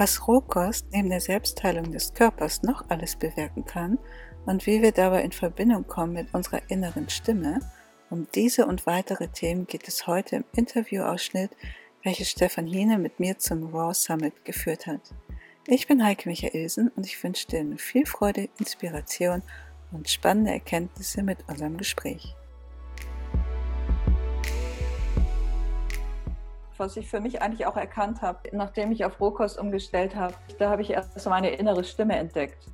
was Rohkost neben der Selbstheilung des Körpers noch alles bewirken kann und wie wir dabei in Verbindung kommen mit unserer inneren Stimme, um diese und weitere Themen geht es heute im Interviewausschnitt, welches Stefan Hiene mit mir zum Raw Summit geführt hat. Ich bin Heike Michaelsen und ich wünsche dir viel Freude, Inspiration und spannende Erkenntnisse mit unserem Gespräch. Was ich für mich eigentlich auch erkannt habe, nachdem ich auf Rohkost umgestellt habe, da habe ich erst meine innere Stimme entdeckt,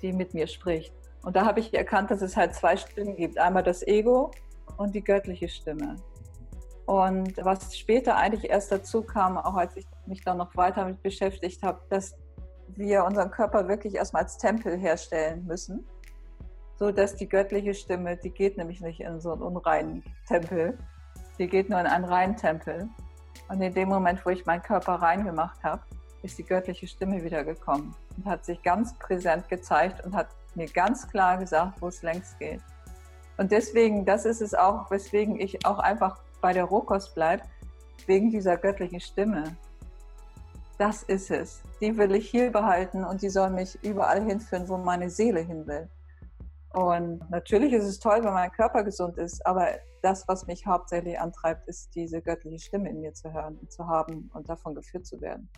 die mit mir spricht. Und da habe ich erkannt, dass es halt zwei Stimmen gibt. Einmal das Ego und die göttliche Stimme. Und was später eigentlich erst dazu kam, auch als ich mich dann noch weiter mit beschäftigt habe, dass wir unseren Körper wirklich erstmal als Tempel herstellen müssen, so dass die göttliche Stimme, die geht nämlich nicht in so einen unreinen Tempel, die geht nur in einen reinen Tempel. Und in dem Moment, wo ich meinen Körper rein gemacht habe, ist die göttliche Stimme wiedergekommen und hat sich ganz präsent gezeigt und hat mir ganz klar gesagt, wo es längst geht. Und deswegen, das ist es auch, weswegen ich auch einfach bei der Rohkost bleibe, wegen dieser göttlichen Stimme. Das ist es. Die will ich hier behalten und die soll mich überall hinführen, wo meine Seele hin will. Und natürlich ist es toll, wenn mein Körper gesund ist, aber das, was mich hauptsächlich antreibt, ist diese göttliche Stimme in mir zu hören und zu haben und davon geführt zu werden.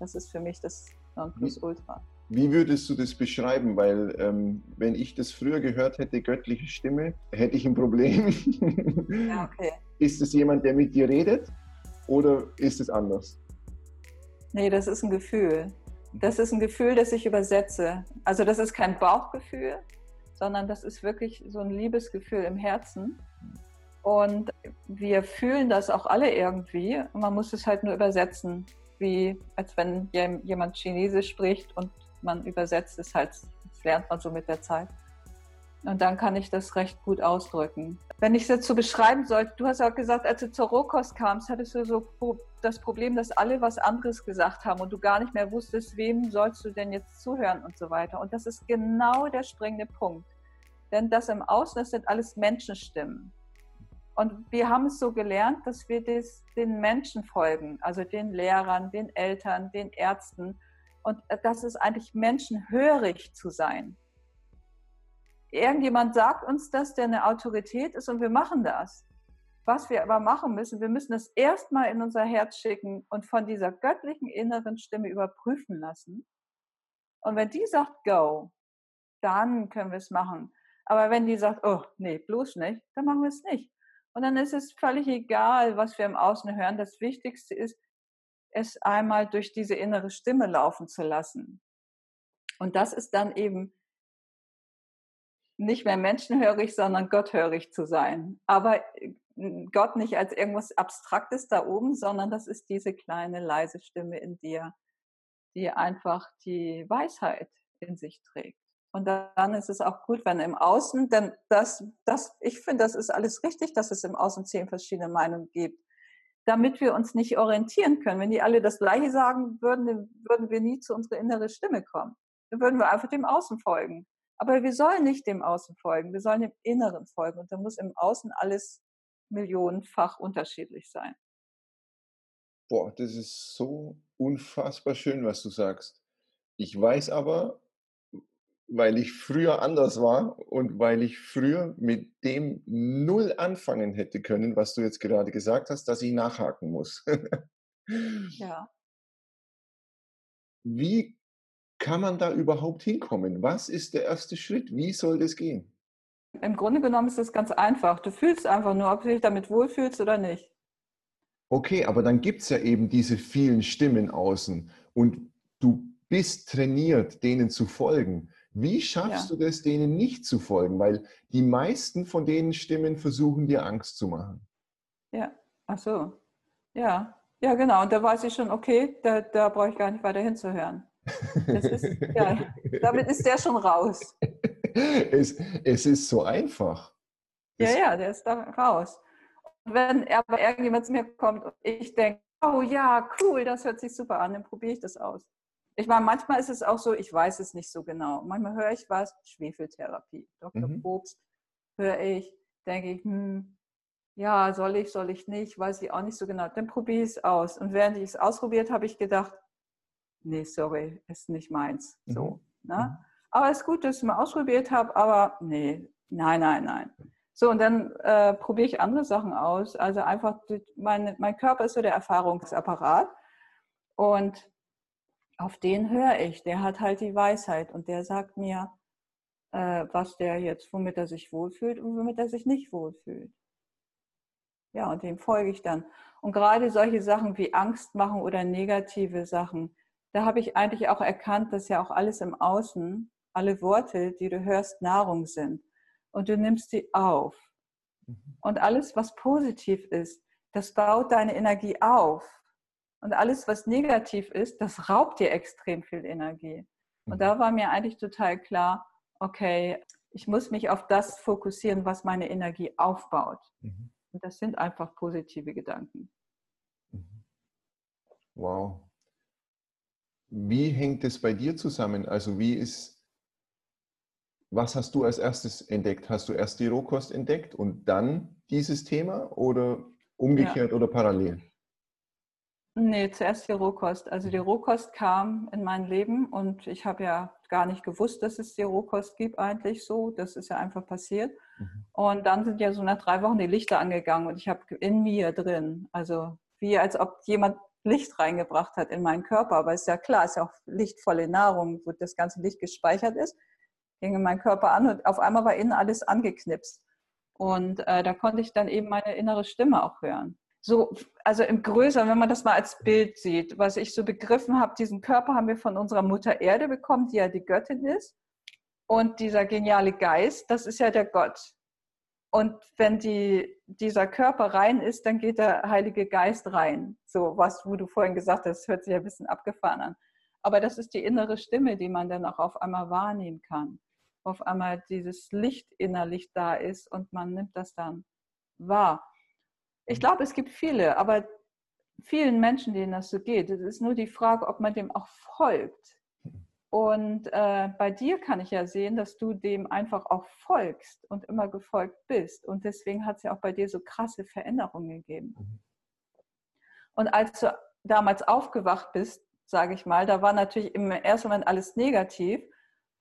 Das ist für mich das Nonplusultra. Wie würdest du das beschreiben? Weil ähm, wenn ich das früher gehört hätte, göttliche Stimme, hätte ich ein Problem. Ja, okay. Ist es jemand, der mit dir redet oder ist es anders? Nee, das ist ein Gefühl. Das ist ein Gefühl, das ich übersetze. Also das ist kein Bauchgefühl, sondern das ist wirklich so ein Liebesgefühl im Herzen. Und wir fühlen das auch alle irgendwie. Man muss es halt nur übersetzen, wie als wenn jemand Chinesisch spricht und man übersetzt es halt. Das lernt man so mit der Zeit. Und dann kann ich das recht gut ausdrücken. Wenn ich es jetzt so beschreiben soll, du hast auch gesagt, als du zur Rohkost kamst, hattest du so das Problem, dass alle was anderes gesagt haben und du gar nicht mehr wusstest, wem sollst du denn jetzt zuhören und so weiter. Und das ist genau der springende Punkt. Denn das im Außen, das sind alles Menschenstimmen. Und wir haben es so gelernt, dass wir des, den Menschen folgen, also den Lehrern, den Eltern, den Ärzten. Und das ist eigentlich menschenhörig zu sein irgendjemand sagt uns das, der eine Autorität ist und wir machen das. Was wir aber machen müssen, wir müssen es erstmal in unser Herz schicken und von dieser göttlichen inneren Stimme überprüfen lassen. Und wenn die sagt, go, dann können wir es machen. Aber wenn die sagt, oh, nee, bloß nicht, dann machen wir es nicht. Und dann ist es völlig egal, was wir im Außen hören. Das Wichtigste ist, es einmal durch diese innere Stimme laufen zu lassen. Und das ist dann eben nicht mehr menschenhörig, sondern gotthörig zu sein. Aber äh, Gott nicht als irgendwas Abstraktes da oben, sondern das ist diese kleine leise Stimme in dir, die einfach die Weisheit in sich trägt. Und dann ist es auch gut, wenn im Außen, denn das, das, ich finde, das ist alles richtig, dass es im Außen zehn verschiedene Meinungen gibt, damit wir uns nicht orientieren können. Wenn die alle das Gleiche sagen würden, würden wir nie zu unserer inneren Stimme kommen. Dann würden wir einfach dem Außen folgen. Aber wir sollen nicht dem Außen folgen, wir sollen dem Inneren folgen. Und da muss im Außen alles millionenfach unterschiedlich sein. Boah, das ist so unfassbar schön, was du sagst. Ich weiß aber, weil ich früher anders war und weil ich früher mit dem null anfangen hätte können, was du jetzt gerade gesagt hast, dass ich nachhaken muss. ja. Wie kann man da überhaupt hinkommen? Was ist der erste Schritt? Wie soll das gehen? Im Grunde genommen ist es ganz einfach. Du fühlst einfach nur, ob du dich damit wohlfühlst oder nicht. Okay, aber dann gibt es ja eben diese vielen Stimmen außen und du bist trainiert, denen zu folgen. Wie schaffst ja. du das, denen nicht zu folgen? Weil die meisten von den Stimmen versuchen dir Angst zu machen. Ja, ach so. Ja, ja, genau. Und da weiß ich schon, okay, da, da brauche ich gar nicht weiter hinzuhören. Ist, ja, damit ist der schon raus. Es, es ist so einfach. Ja, ja, der ist da raus. Und wenn aber irgendjemand zu mir kommt und ich denke, oh ja, cool, das hört sich super an, dann probiere ich das aus. Ich meine, manchmal ist es auch so, ich weiß es nicht so genau. Manchmal höre ich was, Schwefeltherapie. Dr. Mhm. Probst höre ich, denke ich, hm, ja, soll ich, soll ich nicht, weiß ich auch nicht so genau. Dann probiere ich es aus. Und während ich es ausprobiert habe, ich gedacht, nee, sorry, ist nicht meins. Mhm. So, ne? Mhm. Aber es ist gut, dass ich es mal ausprobiert habe, aber nee, nein, nein, nein. So, und dann äh, probiere ich andere Sachen aus. Also einfach, mein, mein Körper ist so der Erfahrungsapparat. Und auf den höre ich. Der hat halt die Weisheit und der sagt mir, äh, was der jetzt, womit er sich wohlfühlt und womit er sich nicht wohlfühlt. Ja, und dem folge ich dann. Und gerade solche Sachen wie Angst machen oder negative Sachen, da habe ich eigentlich auch erkannt, dass ja auch alles im Außen, alle Worte, die du hörst, Nahrung sind. Und du nimmst sie auf. Mhm. Und alles, was positiv ist, das baut deine Energie auf. Und alles, was negativ ist, das raubt dir extrem viel Energie. Und mhm. da war mir eigentlich total klar, okay, ich muss mich auf das fokussieren, was meine Energie aufbaut. Mhm. Und das sind einfach positive Gedanken. Wow. Wie hängt es bei dir zusammen? Also wie ist, was hast du als erstes entdeckt? Hast du erst die Rohkost entdeckt und dann dieses Thema oder umgekehrt ja. oder parallel? Nee, zuerst die Rohkost. Also die. Rohkost kam in mein Leben und ich habe ja gar nicht gewusst, dass es die Rohkost gibt eigentlich so. Das ist ja einfach passiert. Mhm. Und dann sind ja so nach drei Wochen die Lichter angegangen und ich habe in mir drin, also wie als ob jemand Licht reingebracht hat in meinen Körper. Aber ist ja klar, ist ja auch lichtvolle Nahrung, wo das ganze Licht gespeichert ist. Ging in meinen Körper an und auf einmal war innen alles angeknipst. Und äh, da konnte ich dann eben meine innere Stimme auch hören so, also im Größeren, wenn man das mal als Bild sieht, was ich so begriffen habe, diesen Körper haben wir von unserer Mutter Erde bekommen, die ja die Göttin ist. Und dieser geniale Geist, das ist ja der Gott. Und wenn die, dieser Körper rein ist, dann geht der Heilige Geist rein. So was, wo du vorhin gesagt hast, hört sich ein bisschen abgefahren an. Aber das ist die innere Stimme, die man dann auch auf einmal wahrnehmen kann. Auf einmal dieses Licht innerlich da ist und man nimmt das dann wahr. Ich glaube, es gibt viele, aber vielen Menschen, denen das so geht. Es ist nur die Frage, ob man dem auch folgt. Und äh, bei dir kann ich ja sehen, dass du dem einfach auch folgst und immer gefolgt bist. Und deswegen hat es ja auch bei dir so krasse Veränderungen gegeben. Mhm. Und als du damals aufgewacht bist, sage ich mal, da war natürlich im ersten Moment alles negativ.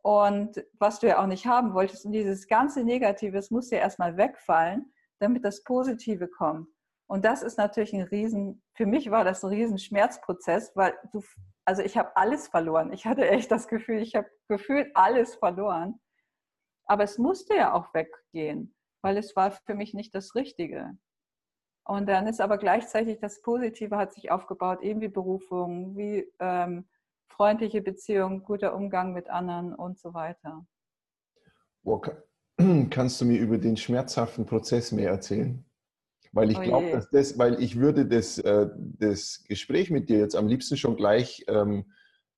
Und was du ja auch nicht haben wolltest, und dieses ganze Negative, das muss ja erstmal wegfallen, damit das Positive kommt. Und das ist natürlich ein Riesen, für mich war das ein riesen Schmerzprozess, weil du, also ich habe alles verloren. Ich hatte echt das Gefühl, ich habe gefühlt alles verloren. Aber es musste ja auch weggehen, weil es war für mich nicht das Richtige. Und dann ist aber gleichzeitig das Positive hat sich aufgebaut, eben wie Berufung, wie ähm, freundliche Beziehung, guter Umgang mit anderen und so weiter. Kannst du mir über den schmerzhaften Prozess mehr erzählen? Weil ich oh glaube, dass das, weil ich würde das, äh, das Gespräch mit dir jetzt am liebsten schon gleich ähm,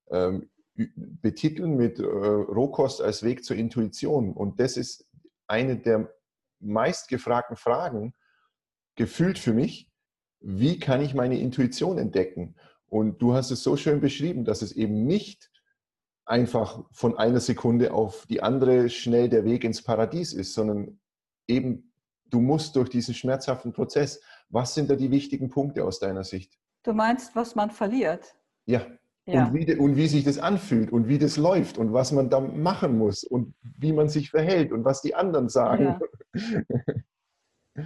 ähm, betiteln mit äh, Rohkost als Weg zur Intuition. Und das ist eine der meistgefragten Fragen, gefühlt für mich, wie kann ich meine Intuition entdecken? Und du hast es so schön beschrieben, dass es eben nicht einfach von einer Sekunde auf die andere schnell der Weg ins Paradies ist, sondern eben du musst durch diesen schmerzhaften Prozess. Was sind da die wichtigen Punkte aus deiner Sicht? Du meinst, was man verliert? Ja. ja. Und, wie, und wie sich das anfühlt und wie das läuft und was man da machen muss und wie man sich verhält und was die anderen sagen. Ja,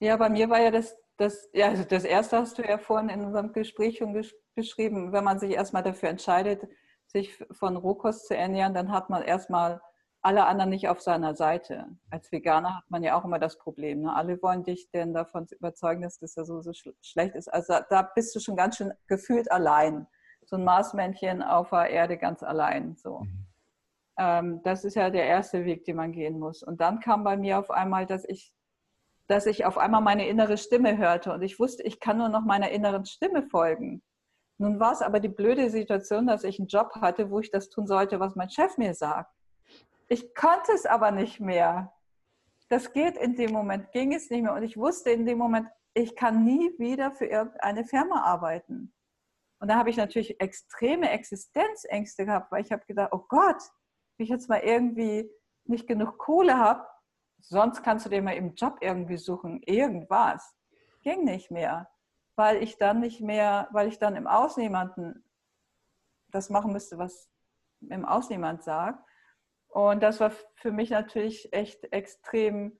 ja bei mir war ja das, das, ja, also das erste hast du ja vorhin in unserem Gespräch schon beschrieben, wenn man sich erstmal dafür entscheidet, sich von Rohkost zu ernähren, dann hat man erstmal alle anderen nicht auf seiner Seite. Als Veganer hat man ja auch immer das Problem. Ne? Alle wollen dich denn davon überzeugen, dass das ja so, so schlecht ist. Also da bist du schon ganz schön gefühlt allein. So ein Marsmännchen auf der Erde ganz allein. So. Mhm. Ähm, das ist ja der erste Weg, den man gehen muss. Und dann kam bei mir auf einmal, dass ich, dass ich auf einmal meine innere Stimme hörte und ich wusste, ich kann nur noch meiner inneren Stimme folgen. Nun war es aber die blöde Situation, dass ich einen Job hatte, wo ich das tun sollte, was mein Chef mir sagt. Ich konnte es aber nicht mehr. Das geht in dem Moment, ging es nicht mehr. Und ich wusste in dem Moment, ich kann nie wieder für irgendeine Firma arbeiten. Und da habe ich natürlich extreme Existenzängste gehabt, weil ich habe gedacht, oh Gott, wenn ich jetzt mal irgendwie nicht genug Kohle habe, sonst kannst du dir mal im Job irgendwie suchen, irgendwas. Ging nicht mehr, weil ich dann nicht mehr, weil ich dann im Außen jemanden das machen müsste, was im Außen jemand sagt. Und das war für mich natürlich echt extrem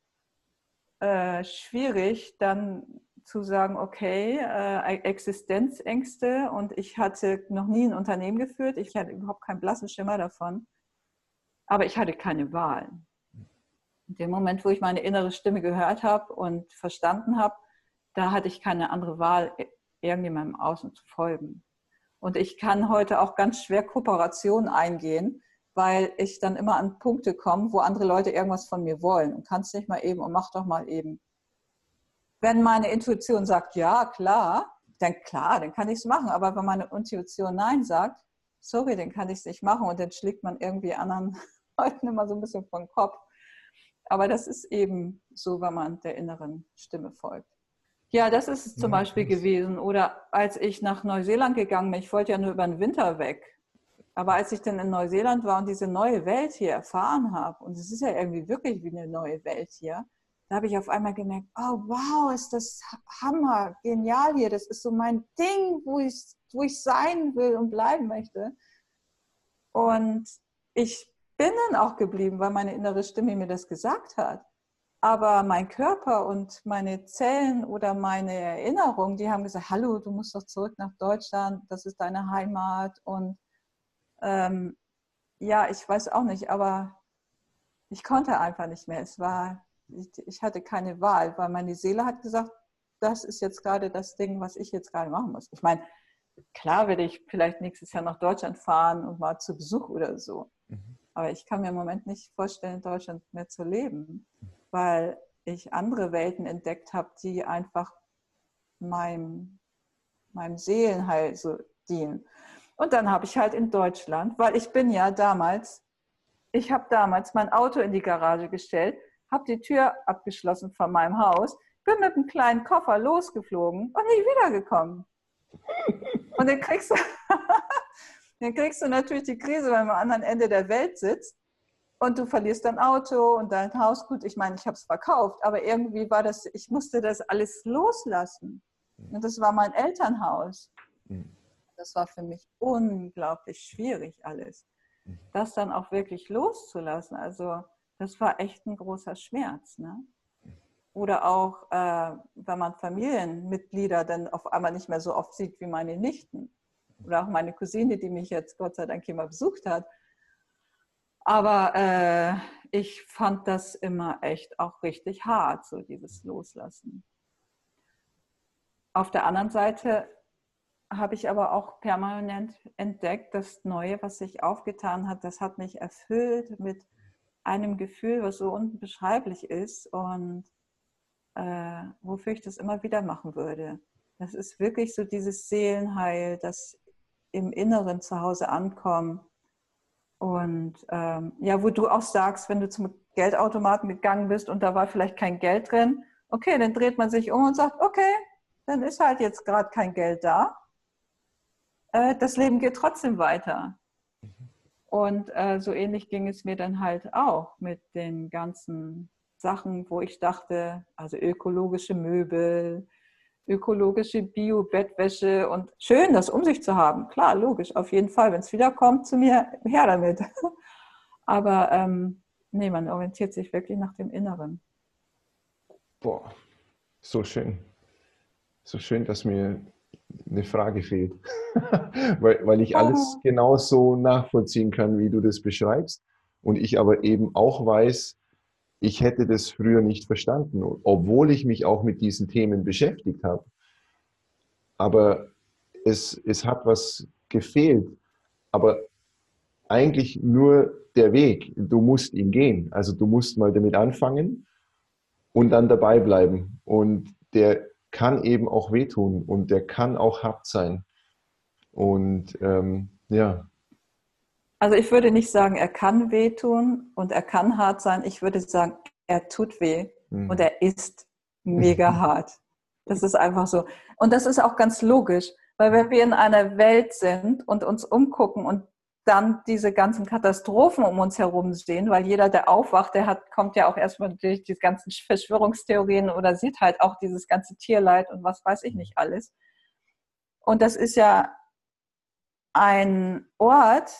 äh, schwierig, dann zu sagen, okay, äh, Existenzängste und ich hatte noch nie ein Unternehmen geführt, ich hatte überhaupt keinen blassen Schimmer davon, aber ich hatte keine Wahl. In dem Moment, wo ich meine innere Stimme gehört habe und verstanden habe, da hatte ich keine andere Wahl, irgendjemandem außen zu folgen. Und ich kann heute auch ganz schwer Kooperation eingehen, weil ich dann immer an Punkte komme, wo andere Leute irgendwas von mir wollen und kannst nicht mal eben und mach doch mal eben. Wenn meine Intuition sagt, ja, klar, dann klar, dann kann ich es machen. Aber wenn meine Intuition Nein sagt, sorry, dann kann ich es nicht machen und dann schlägt man irgendwie anderen Leuten immer so ein bisschen vom Kopf. Aber das ist eben so, wenn man der inneren Stimme folgt. Ja, das ist es zum ja, Beispiel gewesen. Oder als ich nach Neuseeland gegangen bin, ich wollte ja nur über den Winter weg. Aber als ich dann in Neuseeland war und diese neue Welt hier erfahren habe, und es ist ja irgendwie wirklich wie eine neue Welt hier, da habe ich auf einmal gemerkt, oh wow, ist das Hammer, genial hier. Das ist so mein Ding, wo ich, wo ich sein will und bleiben möchte. Und ich bin dann auch geblieben, weil meine innere Stimme mir das gesagt hat. Aber mein Körper und meine Zellen oder meine Erinnerungen, die haben gesagt, hallo, du musst doch zurück nach Deutschland, das ist deine Heimat und ähm, ja, ich weiß auch nicht, aber ich konnte einfach nicht mehr. Es war, ich, ich hatte keine Wahl, weil meine Seele hat gesagt, das ist jetzt gerade das Ding, was ich jetzt gerade machen muss. Ich meine, klar werde ich vielleicht nächstes Jahr nach Deutschland fahren und mal zu Besuch oder so. Mhm. Aber ich kann mir im Moment nicht vorstellen, in Deutschland mehr zu leben, weil ich andere Welten entdeckt habe, die einfach meinem, meinem Seelenheil so dienen. Und dann habe ich halt in Deutschland, weil ich bin ja damals, ich habe damals mein Auto in die Garage gestellt, habe die Tür abgeschlossen von meinem Haus, bin mit einem kleinen Koffer losgeflogen und nie wiedergekommen. Und dann kriegst du, dann kriegst du natürlich die Krise, wenn man am anderen Ende der Welt sitzt und du verlierst dein Auto und dein Haus. Gut, ich meine, ich habe es verkauft, aber irgendwie war das, ich musste das alles loslassen. Und das war mein Elternhaus. Mhm. Das war für mich unglaublich schwierig alles. Mhm. Das dann auch wirklich loszulassen. Also das war echt ein großer Schmerz. Ne? Oder auch, äh, wenn man Familienmitglieder dann auf einmal nicht mehr so oft sieht wie meine Nichten. Oder auch meine Cousine, die mich jetzt Gott sei Dank immer besucht hat. Aber äh, ich fand das immer echt auch richtig hart, so dieses Loslassen. Auf der anderen Seite habe ich aber auch permanent entdeckt, das Neue, was sich aufgetan hat, das hat mich erfüllt mit einem Gefühl, was so unbeschreiblich ist und äh, wofür ich das immer wieder machen würde. Das ist wirklich so dieses Seelenheil, das im Inneren zu Hause ankommt. Und ähm, ja, wo du auch sagst, wenn du zum Geldautomaten gegangen bist und da war vielleicht kein Geld drin, okay, dann dreht man sich um und sagt, okay, dann ist halt jetzt gerade kein Geld da äh, das Leben geht trotzdem weiter. Und äh, so ähnlich ging es mir dann halt auch mit den ganzen Sachen, wo ich dachte, also ökologische Möbel, ökologische Bio-Bettwäsche und schön, das um sich zu haben. Klar, logisch, auf jeden Fall. Wenn es wiederkommt zu mir, her damit. Aber ähm, nee, man orientiert sich wirklich nach dem Inneren. Boah, so schön. So schön, dass mir eine Frage fehlt, weil, weil ich alles oh. genauso nachvollziehen kann, wie du das beschreibst. Und ich aber eben auch weiß, ich hätte das früher nicht verstanden, obwohl ich mich auch mit diesen Themen beschäftigt habe. Aber es, es hat was gefehlt. Aber eigentlich nur der Weg. Du musst ihn gehen. Also du musst mal damit anfangen und dann dabei bleiben. Und der kann eben auch wehtun und der kann auch hart sein. Und ähm, ja. Also ich würde nicht sagen, er kann wehtun und er kann hart sein. Ich würde sagen, er tut weh mhm. und er ist mega hart. Das ist einfach so. Und das ist auch ganz logisch, weil wenn wir in einer Welt sind und uns umgucken und dann diese ganzen Katastrophen um uns herum sehen, weil jeder, der aufwacht, der hat, kommt ja auch erstmal durch die ganzen Verschwörungstheorien oder sieht halt auch dieses ganze Tierleid und was weiß ich nicht alles. Und das ist ja ein Ort,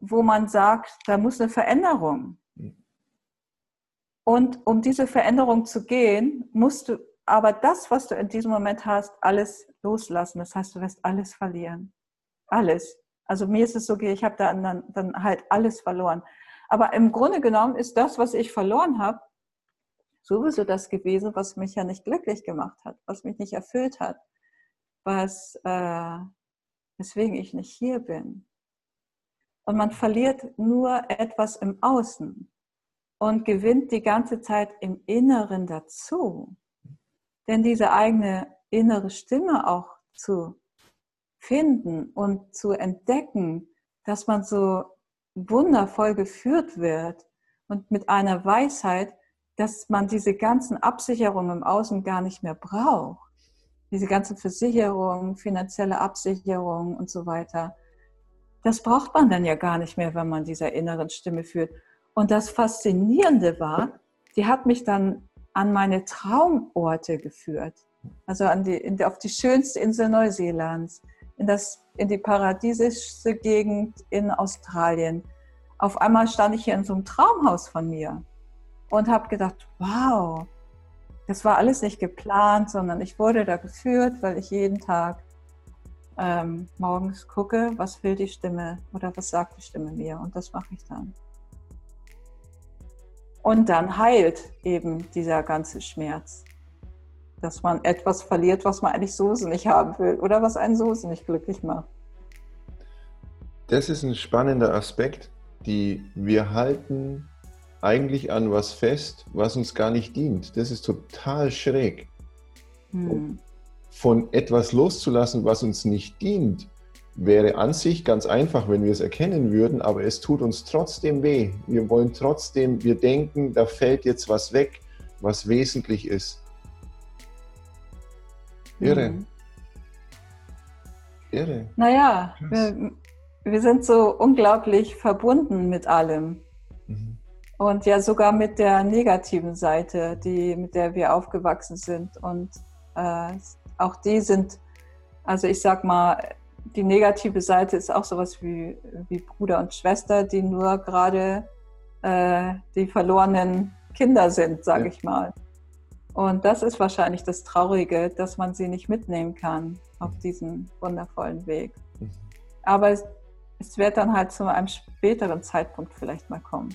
wo man sagt, da muss eine Veränderung. Und um diese Veränderung zu gehen, musst du aber das, was du in diesem Moment hast, alles loslassen. Das heißt, du wirst alles verlieren. Alles. Also mir ist es so, ich habe da dann, dann halt alles verloren. Aber im Grunde genommen ist das, was ich verloren habe, sowieso das gewesen, was mich ja nicht glücklich gemacht hat, was mich nicht erfüllt hat, was, äh, weswegen ich nicht hier bin. Und man verliert nur etwas im Außen und gewinnt die ganze Zeit im Inneren dazu. Denn diese eigene innere Stimme auch zu finden und zu entdecken, dass man so wundervoll geführt wird und mit einer Weisheit, dass man diese ganzen Absicherungen im Außen gar nicht mehr braucht. Diese ganzen Versicherungen, finanzielle Absicherungen und so weiter. Das braucht man dann ja gar nicht mehr, wenn man dieser inneren Stimme führt. Und das Faszinierende war, die hat mich dann an meine Traumorte geführt. Also an die, auf die schönste Insel Neuseelands, in, das, in die paradiesische Gegend in Australien. Auf einmal stand ich hier in so einem Traumhaus von mir und habe gedacht, wow, das war alles nicht geplant, sondern ich wurde da geführt, weil ich jeden Tag ähm, morgens gucke, was will die Stimme oder was sagt die Stimme mir und das mache ich dann. Und dann heilt eben dieser ganze Schmerz dass man etwas verliert, was man eigentlich so nicht haben will oder was einen so nicht glücklich macht. Das ist ein spannender Aspekt, die wir halten eigentlich an was fest, was uns gar nicht dient. Das ist total schräg. Hm. Von etwas loszulassen, was uns nicht dient, wäre an sich ganz einfach, wenn wir es erkennen würden, aber es tut uns trotzdem weh. Wir wollen trotzdem, wir denken, da fällt jetzt was weg, was wesentlich ist. Irre. Mhm. Irre. Naja, wir, wir, sind so unglaublich verbunden mit allem. Mhm. Und ja sogar mit der negativen Seite, die, mit der wir aufgewachsen sind. Und äh, auch die sind, also ich sag mal, die negative Seite ist auch sowas wie, wie Bruder und Schwester, die nur gerade äh, die verlorenen Kinder sind, sage ja. ich mal. Und das ist wahrscheinlich das Traurige, dass man sie nicht mitnehmen kann auf mhm. diesen wundervollen Weg. Mhm. Aber es, es wird dann halt zu einem späteren Zeitpunkt vielleicht mal kommen.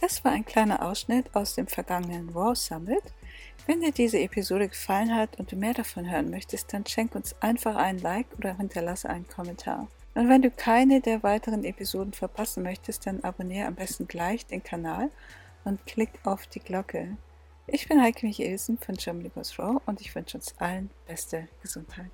Das war ein kleiner Ausschnitt aus dem vergangenen Raw Summit. Wenn dir diese Episode gefallen hat und du mehr davon hören möchtest, dann schenk uns einfach einen Like oder hinterlasse einen Kommentar. Und wenn du keine der weiteren Episoden verpassen möchtest, dann abonniere am besten gleich den Kanal und klick auf die Glocke. Ich bin Heike Michelsen von Germany Goes Raw und ich wünsche uns allen beste Gesundheit.